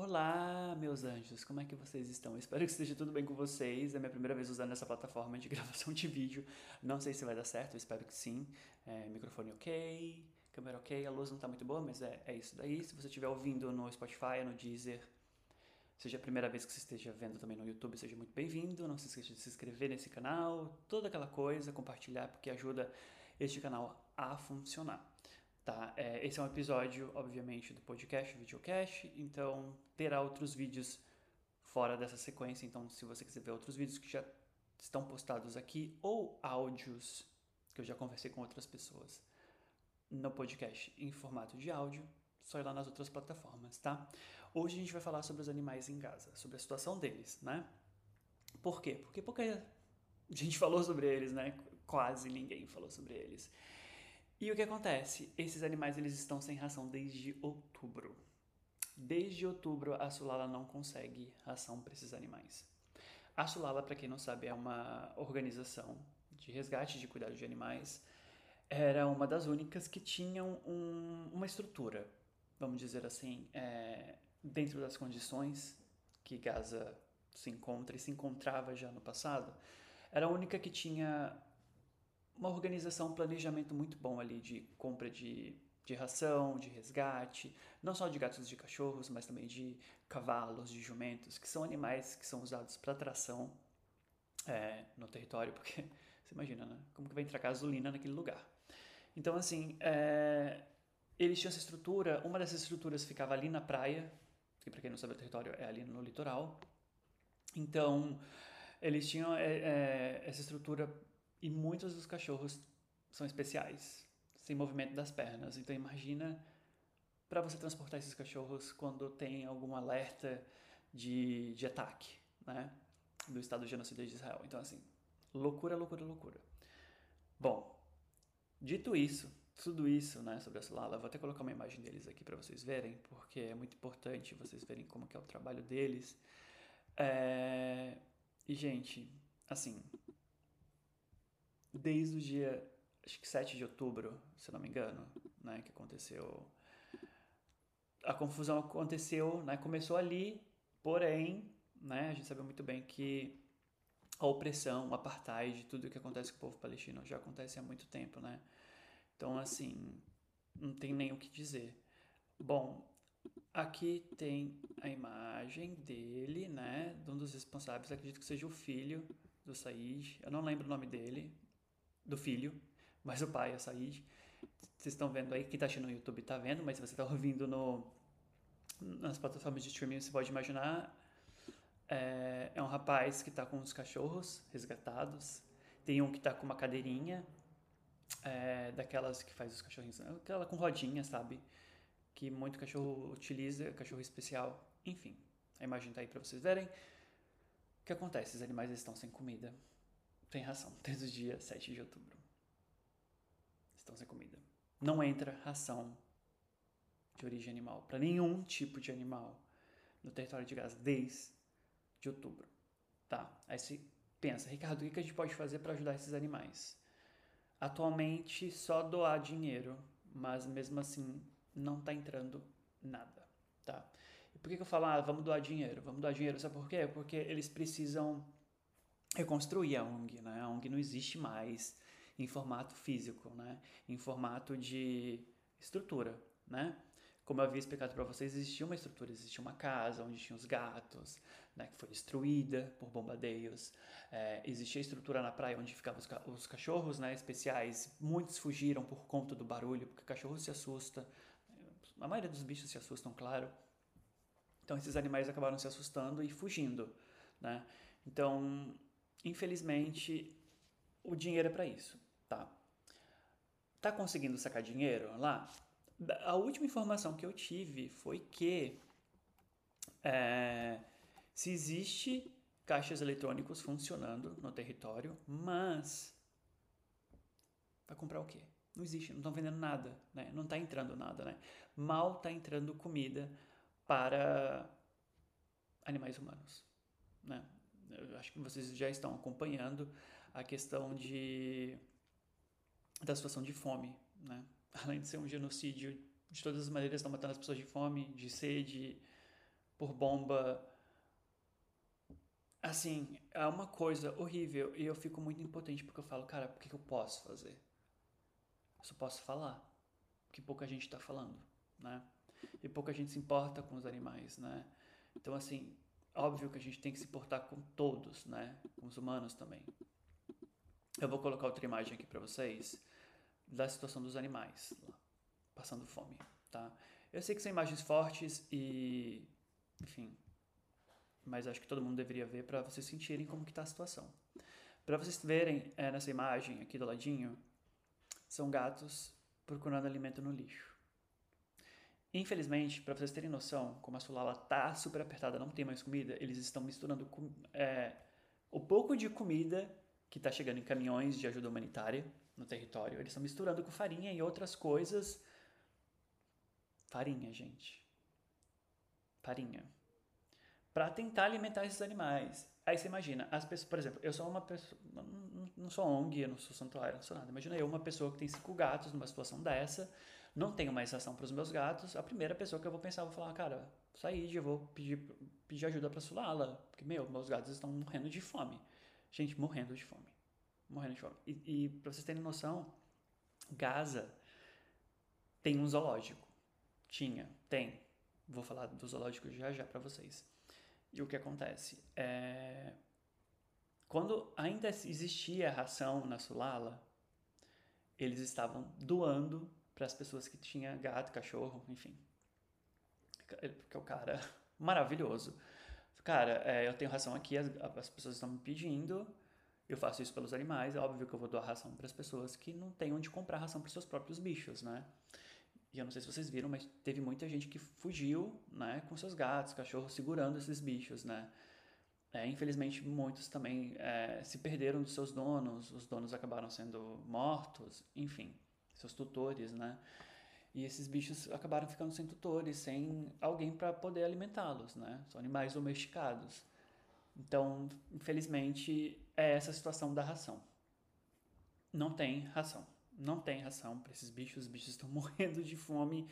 Olá, meus anjos, como é que vocês estão? espero que esteja tudo bem com vocês. É minha primeira vez usando essa plataforma de gravação de vídeo. Não sei se vai dar certo, espero que sim. É, microfone ok, câmera ok, a luz não está muito boa, mas é, é isso daí. Se você estiver ouvindo no Spotify, no Deezer, seja a primeira vez que você esteja vendo também no YouTube, seja muito bem-vindo. Não se esqueça de se inscrever nesse canal, toda aquela coisa, compartilhar, porque ajuda este canal a funcionar. Tá? É, esse é um episódio, obviamente, do podcast, videocast, então terá outros vídeos fora dessa sequência. Então, se você quiser ver outros vídeos que já estão postados aqui, ou áudios que eu já conversei com outras pessoas no podcast em formato de áudio, só ir lá nas outras plataformas, tá? Hoje a gente vai falar sobre os animais em Gaza, sobre a situação deles, né? Por quê? Porque pouca gente falou sobre eles, né? Quase ninguém falou sobre eles. E o que acontece? Esses animais eles estão sem ração desde outubro. Desde outubro a Sulala não consegue ração para esses animais. A Sulala, para quem não sabe, é uma organização de resgate de cuidado de animais. Era uma das únicas que tinham um, uma estrutura, vamos dizer assim, é, dentro das condições que Gaza se encontra e se encontrava já no passado. Era a única que tinha uma organização, um planejamento muito bom ali de compra de, de ração, de resgate, não só de gatos e de cachorros, mas também de cavalos, de jumentos, que são animais que são usados para tração é, no território, porque você imagina, né? Como que vai entrar gasolina naquele lugar? Então, assim, é, eles tinham essa estrutura, uma dessas estruturas ficava ali na praia, que para quem não sabe o território é ali no litoral. Então, eles tinham é, é, essa estrutura e muitos dos cachorros são especiais, sem movimento das pernas. Então imagina para você transportar esses cachorros quando tem algum alerta de, de ataque, né? Do Estado genocida de Israel. Então assim, loucura, loucura, loucura. Bom, dito isso, tudo isso, né, sobre a Solala, vou até colocar uma imagem deles aqui para vocês verem, porque é muito importante vocês verem como que é o trabalho deles. É... E gente, assim, desde o dia, acho que 7 de outubro, se não me engano, né, que aconteceu. A confusão aconteceu, né, começou ali, porém, né, a gente sabe muito bem que a opressão, o apartheid, tudo o que acontece com o povo palestino já acontece há muito tempo, né? Então, assim, não tem nem o que dizer. Bom, aqui tem a imagem dele, né, de um dos responsáveis, acredito que seja o filho do Said, eu não lembro o nome dele, do filho, mas o pai é Said. Vocês estão vendo aí, quem está assistindo no YouTube está vendo, mas se você está ouvindo no, nas plataformas de streaming, você pode imaginar. É, é um rapaz que está com os cachorros resgatados. Tem um que está com uma cadeirinha, é, daquelas que faz os cachorrinhos, aquela com rodinha, sabe? Que muito cachorro utiliza, cachorro especial. Enfim, a imagem está aí para vocês verem. O que acontece? Os animais estão sem comida tem ração desde o dia 7 de outubro. Estão sem comida. Não entra ração de origem animal para nenhum tipo de animal no território de Gaza desde de outubro. Tá? Aí você pensa, Ricardo, o que a gente pode fazer para ajudar esses animais? Atualmente só doar dinheiro, mas mesmo assim não está entrando nada. Tá? E por que, que eu falo, ah, vamos doar dinheiro? Vamos doar dinheiro, sabe por quê? Porque eles precisam reconstruir a ONG, né? A ONG não existe mais em formato físico, né? Em formato de estrutura, né? Como eu havia explicado para vocês, existia uma estrutura, existia uma casa onde tinha os gatos, né, que foi destruída por bombardeios. É, existia a estrutura na praia onde ficavam os, ca os, cachorros né, especiais. Muitos fugiram por conta do barulho, porque o cachorro se assusta. A maioria dos bichos se assustam, claro. Então esses animais acabaram se assustando e fugindo. Né? Então infelizmente, o dinheiro é para isso, tá? Tá conseguindo sacar dinheiro lá? A última informação que eu tive foi que é, se existe caixas eletrônicos funcionando no território, mas vai comprar o quê? Não existe, não estão vendendo nada, né? Não está entrando nada, né? Mal está entrando comida para animais humanos, né? Acho que vocês já estão acompanhando a questão de da situação de fome, né? Além de ser um genocídio de todas as maneiras, estão matando as pessoas de fome, de sede, por bomba. Assim, é uma coisa horrível e eu fico muito impotente porque eu falo, cara, o que, eu posso fazer? Eu só posso falar, que pouca gente está falando, né? E pouca gente se importa com os animais, né? Então, assim, óbvio que a gente tem que se importar com todos, né? Com os humanos também. Eu vou colocar outra imagem aqui para vocês da situação dos animais lá, passando fome, tá? Eu sei que são imagens fortes e, enfim, mas acho que todo mundo deveria ver para vocês sentirem como que está a situação. Para vocês verem é, nessa imagem aqui do ladinho, são gatos procurando alimento no lixo. Infelizmente, para vocês terem noção, como a Sulala tá super apertada, não tem mais comida, eles estão misturando é, o pouco de comida que está chegando em caminhões de ajuda humanitária no território, eles estão misturando com farinha e outras coisas. Farinha, gente. Farinha. Para tentar alimentar esses animais. Aí você imagina, as pessoas, por exemplo, eu sou uma pessoa, não sou ONG, eu não sou santuário, não sou nada. Imagina eu, uma pessoa que tem cinco gatos numa situação dessa, não tenho mais ração para os meus gatos, a primeira pessoa que eu vou pensar, eu vou falar, cara, sair, eu vou pedir, pedir ajuda para Sulala, porque, meu, meus gatos estão morrendo de fome. Gente, morrendo de fome. Morrendo de fome. E, e para vocês terem noção, Gaza tem um zoológico. Tinha, tem. Vou falar do zoológico já já para vocês. E o que acontece? É... Quando ainda existia ração na Sulala, eles estavam doando para as pessoas que tinham gato, cachorro, enfim. Porque o cara maravilhoso. Cara, é, eu tenho ração aqui, as, as pessoas estão me pedindo, eu faço isso pelos animais, é óbvio que eu vou doar ração para as pessoas que não têm onde comprar ração para seus próprios bichos, né? E eu não sei se vocês viram, mas teve muita gente que fugiu, né, com seus gatos, cachorros, segurando esses bichos, né? É, infelizmente, muitos também é, se perderam dos seus donos, os donos acabaram sendo mortos, enfim seus tutores, né? E esses bichos acabaram ficando sem tutores, sem alguém para poder alimentá-los, né? São animais domesticados. Então, infelizmente, é essa a situação da ração. Não tem ração. Não tem ração para esses bichos. Os bichos estão morrendo de fome.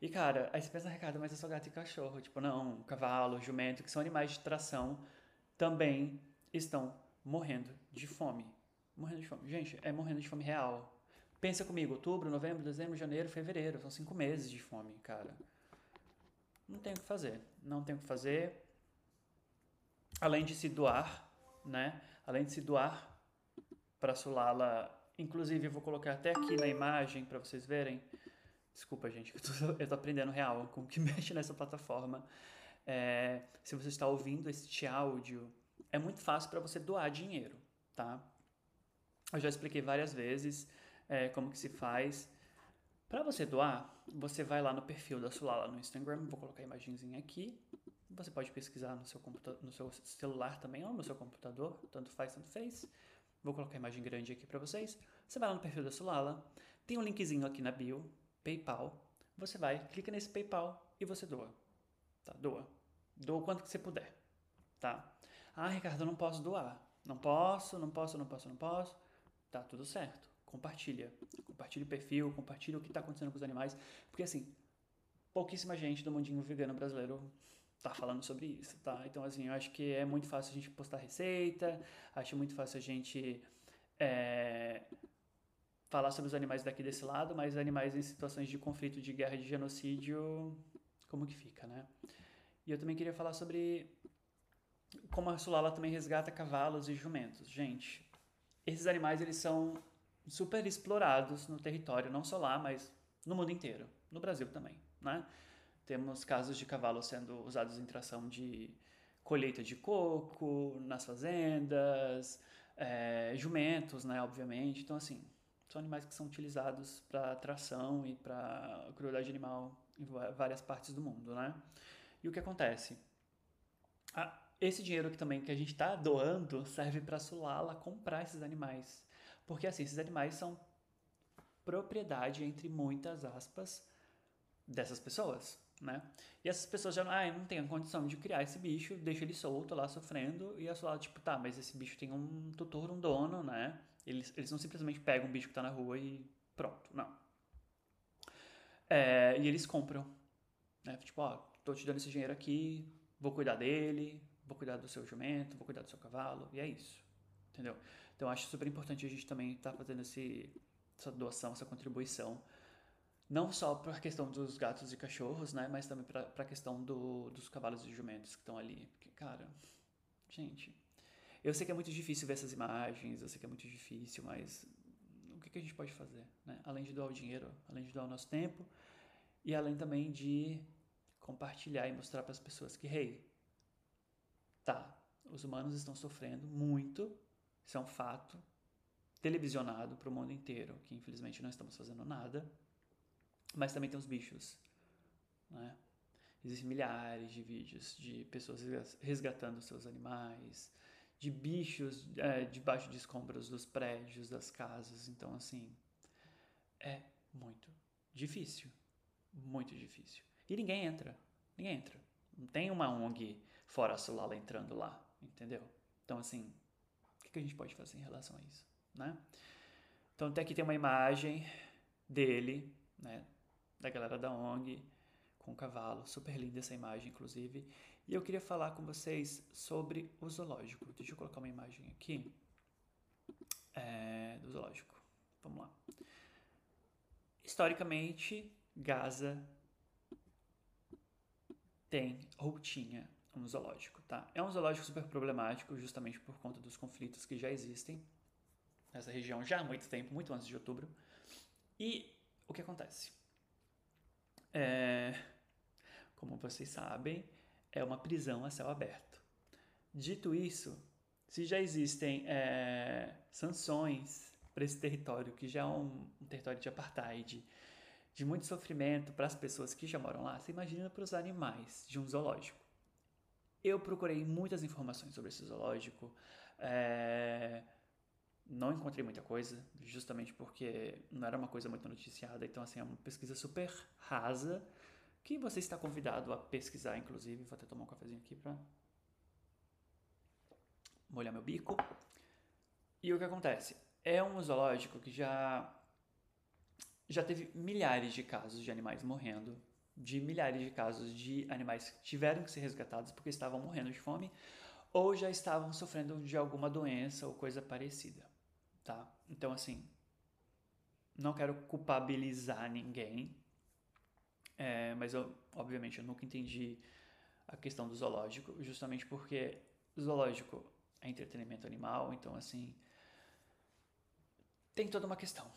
E, cara, aí você pensa, Ricardo, mas é só gato e cachorro. Tipo, não, cavalo, jumento, que são animais de tração, também estão morrendo de fome. Morrendo de fome. Gente, é morrendo de fome real. Pensa comigo, outubro, novembro, dezembro, janeiro, fevereiro. São cinco meses de fome, cara. Não tem o que fazer. Não tem o que fazer. Além de se doar, né? Além de se doar para Sulala. Inclusive, eu vou colocar até aqui na imagem para vocês verem. Desculpa, gente, eu tô, eu tô aprendendo real como que mexe nessa plataforma. É, se você está ouvindo este áudio, é muito fácil para você doar dinheiro, tá? Eu já expliquei várias vezes é, como que se faz. Para você doar, você vai lá no perfil da Sulala no Instagram, vou colocar a imagenzinha aqui. Você pode pesquisar no seu, no seu celular também ou no seu computador, tanto faz, tanto fez. Vou colocar a imagem grande aqui para vocês. Você vai lá no perfil da Sulala, tem um linkzinho aqui na bio, PayPal. Você vai, clica nesse PayPal e você doa. Tá? Doa. Doa o quanto que você puder. Tá? Ah, Ricardo, eu não posso doar. Não posso, não posso, não posso, não posso. Tá tudo certo compartilha. Compartilha o perfil, compartilha o que está acontecendo com os animais. Porque, assim, pouquíssima gente do mundinho vegano brasileiro tá falando sobre isso, tá? Então, assim, eu acho que é muito fácil a gente postar receita, acho muito fácil a gente é, falar sobre os animais daqui desse lado, mas animais em situações de conflito, de guerra, de genocídio, como que fica, né? E eu também queria falar sobre como a Sulala também resgata cavalos e jumentos. Gente, esses animais, eles são super explorados no território, não só lá, mas no mundo inteiro, no Brasil também, né? Temos casos de cavalos sendo usados em tração de colheita de coco nas fazendas, é, jumentos, né, obviamente. Então, assim, são animais que são utilizados para tração e para crueldade animal em várias partes do mundo, né? E o que acontece? Ah, esse dinheiro que também que a gente está doando serve para Sulala comprar esses animais porque assim, esses animais são propriedade, entre muitas aspas, dessas pessoas, né? E essas pessoas já ah, não têm a condição de criar esse bicho, deixa ele solto lá sofrendo, e a sua tipo, tá, mas esse bicho tem um tutor, um dono, né? Eles, eles não simplesmente pegam um bicho que tá na rua e pronto, não. É, e eles compram, né? Tipo, ó, tô te dando esse dinheiro aqui, vou cuidar dele, vou cuidar do seu jumento, vou cuidar do seu cavalo, e é isso. Entendeu? Então acho super importante a gente também estar tá fazendo esse, essa doação, essa contribuição. Não só para a questão dos gatos e cachorros, né? Mas também para a questão do, dos cavalos e jumentos que estão ali. Porque, cara, gente, eu sei que é muito difícil ver essas imagens, eu sei que é muito difícil, mas o que, que a gente pode fazer, né? Além de doar o dinheiro, além de doar o nosso tempo e além também de compartilhar e mostrar para as pessoas que, hey, tá, os humanos estão sofrendo muito, isso é um fato televisionado para o mundo inteiro, que infelizmente não estamos fazendo nada. Mas também tem os bichos, né? Existem milhares de vídeos de pessoas resgatando seus animais, de bichos é, debaixo de escombros dos prédios, das casas. Então, assim, é muito difícil. Muito difícil. E ninguém entra. Ninguém entra. Não tem uma ONG fora a Solala entrando lá, entendeu? Então, assim, que a gente pode fazer em relação a isso, né? Então, até aqui tem uma imagem dele, né, da galera da ONG, com o cavalo, super linda essa imagem, inclusive. E eu queria falar com vocês sobre o zoológico. Deixa eu colocar uma imagem aqui é, do zoológico. Vamos lá. Historicamente, Gaza tem ou tinha um zoológico, tá? É um zoológico super problemático, justamente por conta dos conflitos que já existem nessa região já há muito tempo, muito antes de outubro. E o que acontece? É, como vocês sabem, é uma prisão a céu aberto. Dito isso, se já existem é, sanções para esse território, que já é um, um território de apartheid, de muito sofrimento para as pessoas que já moram lá, você imagina para os animais de um zoológico. Eu procurei muitas informações sobre esse zoológico, é... não encontrei muita coisa, justamente porque não era uma coisa muito noticiada, então assim, é uma pesquisa super rasa, que você está convidado a pesquisar, inclusive, vou até tomar um cafezinho aqui para molhar meu bico. E o que acontece? É um zoológico que já já teve milhares de casos de animais morrendo de milhares de casos de animais que tiveram que ser resgatados porque estavam morrendo de fome ou já estavam sofrendo de alguma doença ou coisa parecida, tá? Então assim, não quero culpabilizar ninguém, é, mas eu, obviamente, eu nunca entendi a questão do zoológico, justamente porque zoológico é entretenimento animal, então assim tem toda uma questão,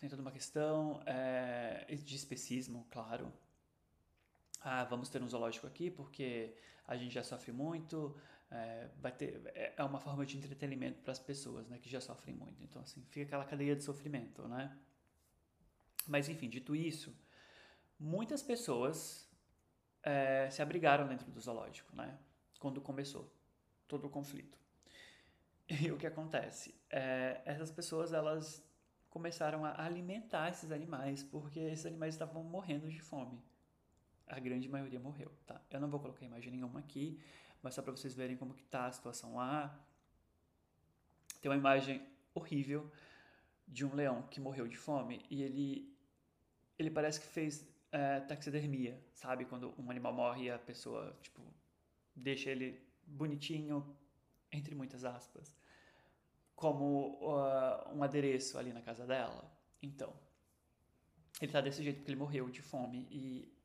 tem toda uma questão é, de especismo, claro, ah, vamos ter um zoológico aqui porque a gente já sofre muito, é, vai ter, é, é uma forma de entretenimento para as pessoas, né, que já sofrem muito. Então, assim, fica aquela cadeia de sofrimento, né? Mas, enfim, dito isso, muitas pessoas é, se abrigaram dentro do zoológico, né? Quando começou todo o conflito. E o que acontece? É, essas pessoas, elas começaram a alimentar esses animais porque esses animais estavam morrendo de fome a grande maioria morreu, tá? Eu não vou colocar imagem nenhuma aqui, mas só para vocês verem como que tá a situação lá. Tem uma imagem horrível de um leão que morreu de fome e ele ele parece que fez é, taxidermia, sabe? Quando um animal morre e a pessoa, tipo, deixa ele bonitinho, entre muitas aspas, como uh, um adereço ali na casa dela. Então, ele tá desse jeito porque ele morreu de fome e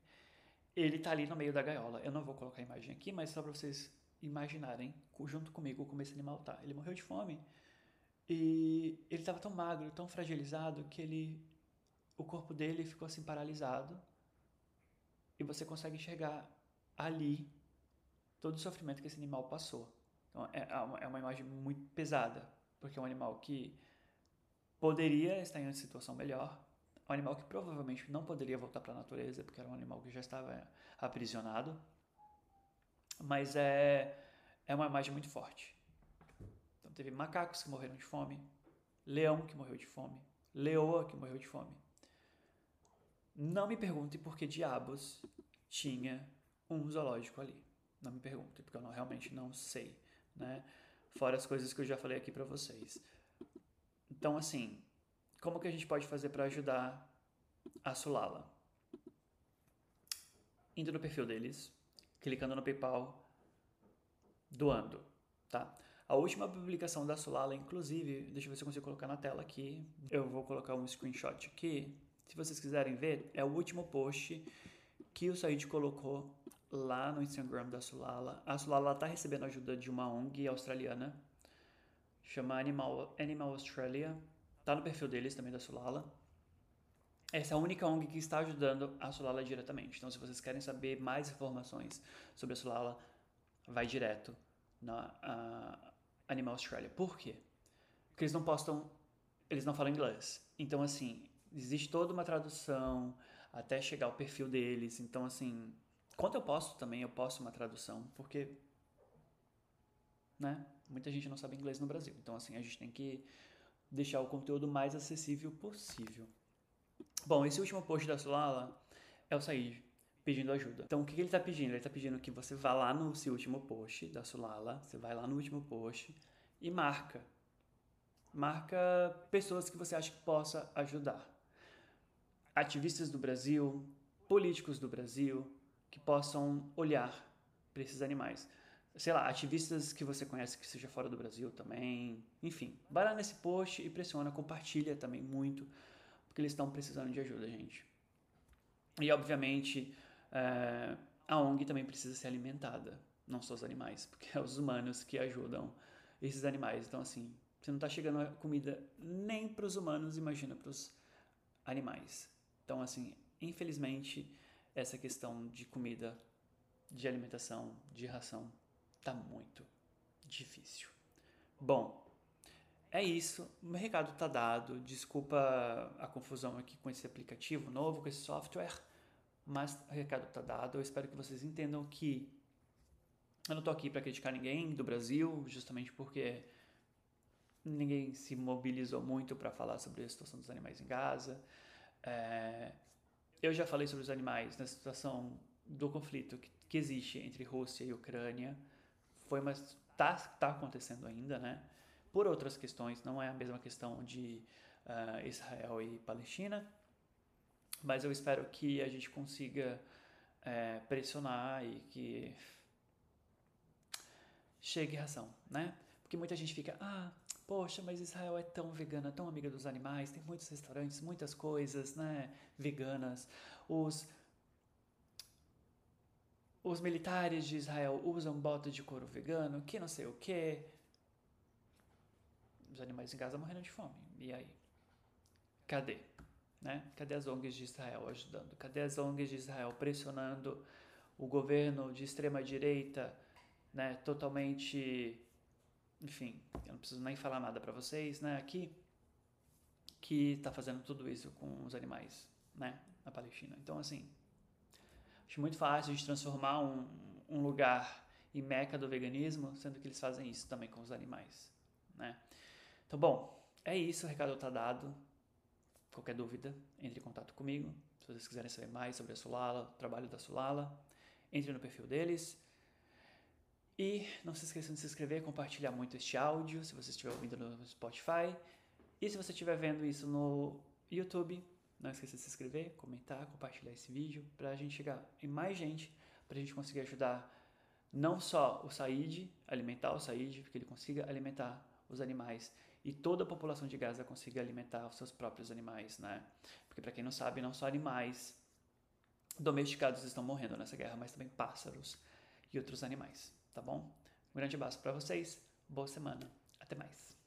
ele tá ali no meio da gaiola. Eu não vou colocar a imagem aqui, mas só para vocês imaginarem junto comigo como esse animal tá. Ele morreu de fome e ele estava tão magro, tão fragilizado que ele o corpo dele ficou assim paralisado e você consegue enxergar ali todo o sofrimento que esse animal passou. Então é, é, é uma imagem muito pesada, porque é um animal que poderia estar em uma situação melhor, um animal que provavelmente não poderia voltar para a natureza, porque era um animal que já estava aprisionado. Mas é, é uma imagem muito forte. Então teve macacos que morreram de fome, leão que morreu de fome, leoa que morreu de fome. Não me pergunte por que diabos tinha um zoológico ali. Não me pergunte, porque eu não, realmente não sei, né? Fora as coisas que eu já falei aqui para vocês. Então, assim, como que a gente pode fazer para ajudar a Sulala? Indo no perfil deles, clicando no PayPal, doando, tá? A última publicação da Sulala, inclusive, deixa eu ver se eu consigo colocar na tela aqui. Eu vou colocar um screenshot aqui. Se vocês quiserem ver, é o último post que o Said colocou lá no Instagram da Sulala. A Sulala está recebendo ajuda de uma ONG australiana, chama Animal, Animal Australia. Tá no perfil deles também da Sulala. Essa é a única ONG que está ajudando a Sulala diretamente. Então, se vocês querem saber mais informações sobre a Sulala, vai direto na Animal Australia. Por quê? Porque eles não postam, eles não falam inglês. Então, assim, existe toda uma tradução até chegar ao perfil deles. Então, assim, quando eu posto também, eu posto uma tradução, porque, né, muita gente não sabe inglês no Brasil. Então, assim, a gente tem que deixar o conteúdo mais acessível possível. Bom, esse último post da Solala é o Said pedindo ajuda. Então, o que, ele está pedindo? Ele está pedindo que você vá lá no seu último post da Sulala, você vai lá no último post e marca. Marca pessoas que você acha que possa ajudar. Ativistas do Brasil, políticos do Brasil, que possam olhar para esses animais. Sei lá, ativistas que você conhece que seja fora do Brasil também. Enfim, vai lá nesse post e pressiona, compartilha também muito, porque eles estão precisando de ajuda, gente. E obviamente, é, a ONG também precisa ser alimentada, não só os animais, porque é os humanos que ajudam esses animais. Então, assim, você não está chegando comida nem para os humanos, imagina para os animais. Então, assim, infelizmente, essa questão de comida, de alimentação, de ração, tá muito difícil. Bom, é isso. O recado tá dado. Desculpa a confusão aqui com esse aplicativo novo, com esse software mas o recado está dado. Eu espero que vocês entendam que eu não estou aqui para criticar ninguém do Brasil, justamente porque ninguém se mobilizou muito para falar sobre a situação dos animais em Gaza. É, eu já falei sobre os animais na situação do conflito que existe entre Rússia e Ucrânia. Foi, mas tá, tá acontecendo ainda, né? Por outras questões, não é a mesma questão de uh, Israel e Palestina mas eu espero que a gente consiga é, pressionar e que chegue ração, né? Porque muita gente fica, ah, poxa, mas Israel é tão vegana, tão amiga dos animais, tem muitos restaurantes, muitas coisas, né, veganas. Os os militares de Israel usam bota de couro vegano, que não sei o que. Os animais em Gaza morrendo de fome. E aí? Cadê? Né? Cadê as ONGs de Israel ajudando? Cadê as ONGs de Israel pressionando o governo de extrema direita, né? Totalmente, enfim, eu não preciso nem falar nada para vocês, né? Aqui que está fazendo tudo isso com os animais, né? Na Palestina. Então, assim, acho muito fácil de transformar um, um lugar em meca do veganismo, sendo que eles fazem isso também com os animais, né? Então, bom, é isso, o recado está dado. Qualquer dúvida, entre em contato comigo. Se vocês quiserem saber mais sobre a Solala, o trabalho da Solala, entre no perfil deles. E não se esqueçam de se inscrever, compartilhar muito este áudio, se você estiver ouvindo no Spotify. E se você estiver vendo isso no YouTube, não esqueça de se inscrever, comentar, compartilhar esse vídeo, para a gente chegar em mais gente, para a gente conseguir ajudar não só o Said, alimentar o Said, que ele consiga alimentar os animais e toda a população de Gaza consiga alimentar os seus próprios animais, né? Porque para quem não sabe, não só animais domesticados estão morrendo nessa guerra, mas também pássaros e outros animais, tá bom? Um grande abraço para vocês, boa semana, até mais.